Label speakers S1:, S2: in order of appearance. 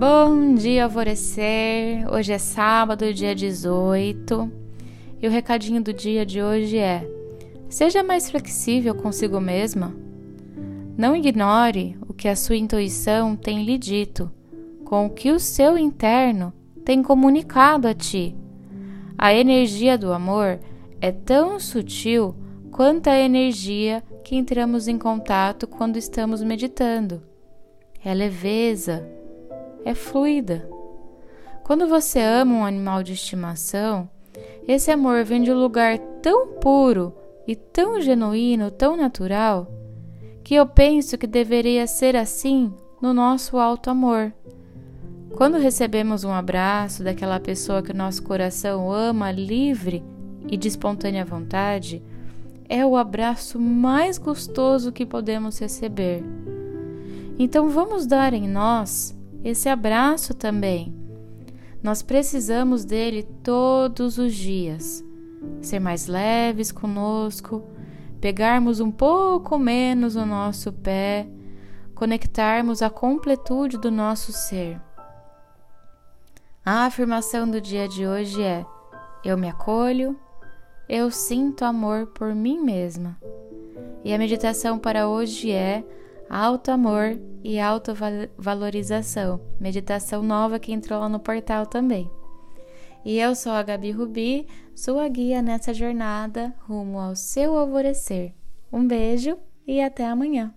S1: Bom dia, alvorecer. Hoje é sábado, dia 18. E o recadinho do dia de hoje é: seja mais flexível consigo mesma. Não ignore o que a sua intuição tem lhe dito, com o que o seu interno tem comunicado a ti. A energia do amor é tão sutil quanto a energia que entramos em contato quando estamos meditando. É leveza é fluida. Quando você ama um animal de estimação, esse amor vem de um lugar tão puro e tão genuíno, tão natural, que eu penso que deveria ser assim no nosso alto amor. Quando recebemos um abraço daquela pessoa que o nosso coração ama livre e de espontânea vontade, é o abraço mais gostoso que podemos receber. Então vamos dar em nós esse abraço também. Nós precisamos dele todos os dias. Ser mais leves conosco, pegarmos um pouco menos o nosso pé, conectarmos a completude do nosso ser. A afirmação do dia de hoje é: Eu me acolho, eu sinto amor por mim mesma. E a meditação para hoje é Alto amor e autovalorização. Meditação nova que entrou lá no portal também. E eu sou a Gabi Rubi, sua guia nessa jornada rumo ao seu alvorecer. Um beijo e até amanhã.